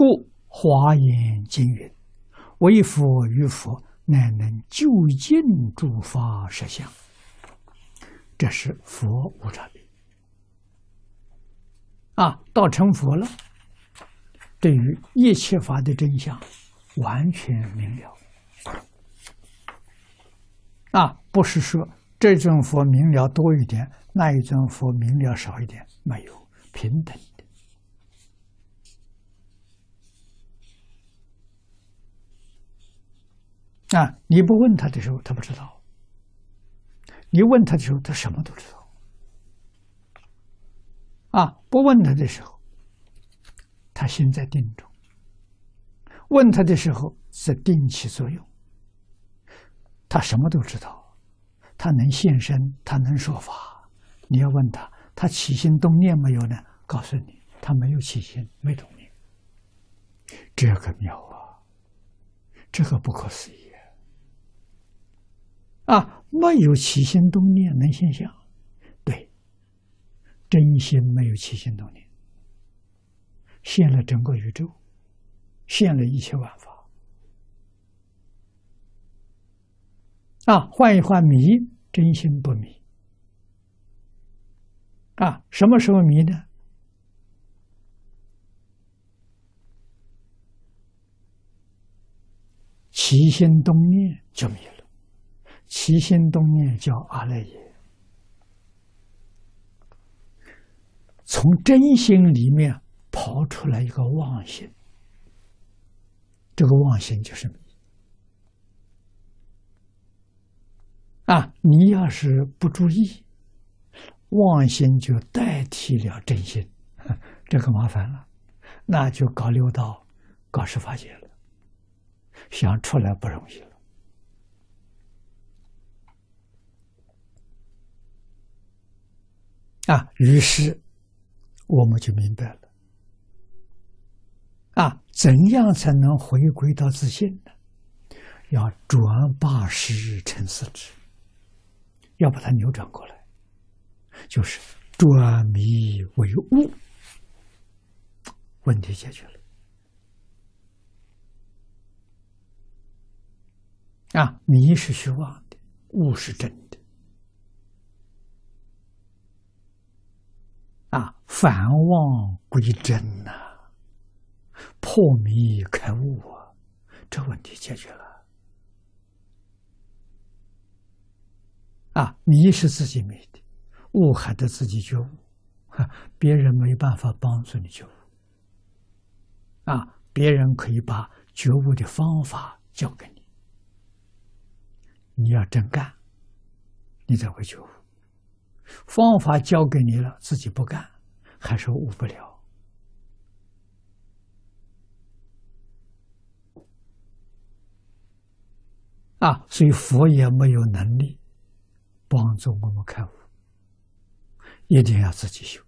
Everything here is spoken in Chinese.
故华严经云：“为佛与佛，乃能究竟诸法实相。”这是佛无差别啊！到成佛了，对于一切法的真相，完全明了啊！不是说这尊佛明了多一点，那一尊佛明了少一点，没有平等的。啊！你不问他的时候，他不知道；你问他的时候，他什么都知道。啊！不问他的时候，他心在定中；问他的时候，是定起作用。他什么都知道，他能现身，他能说法。你要问他，他起心动念没有呢？告诉你，他没有起心，没动念。这个妙啊！这个不可思议。啊，没有起心动念能现象，对，真心没有起心动念，现了整个宇宙，现了一切万法。啊，换一换迷，真心不迷。啊，什么时候迷呢？起心动念就迷了。起心动念叫阿赖耶，从真心里面跑出来一个妄心，这个妄心就是。啊，你要是不注意，妄心就代替了真心，这可麻烦了，那就搞六道、搞十法界了，想出来不容易了。啊，于是我们就明白了，啊，怎样才能回归到自信呢？要转八识成四智，要把它扭转过来，就是转迷为悟，问题解决了。啊，迷是虚妄的，悟是真。返妄归真呐，破迷开悟啊，这问题解决了。啊，迷是自己迷的，悟还得自己觉悟，哈，别人没办法帮助你觉悟。啊，别人可以把觉悟的方法教给你，你要真干，你才会觉悟。方法教给你了，自己不干，还是悟不了啊！所以佛也没有能力帮助我们开悟，一定要自己修。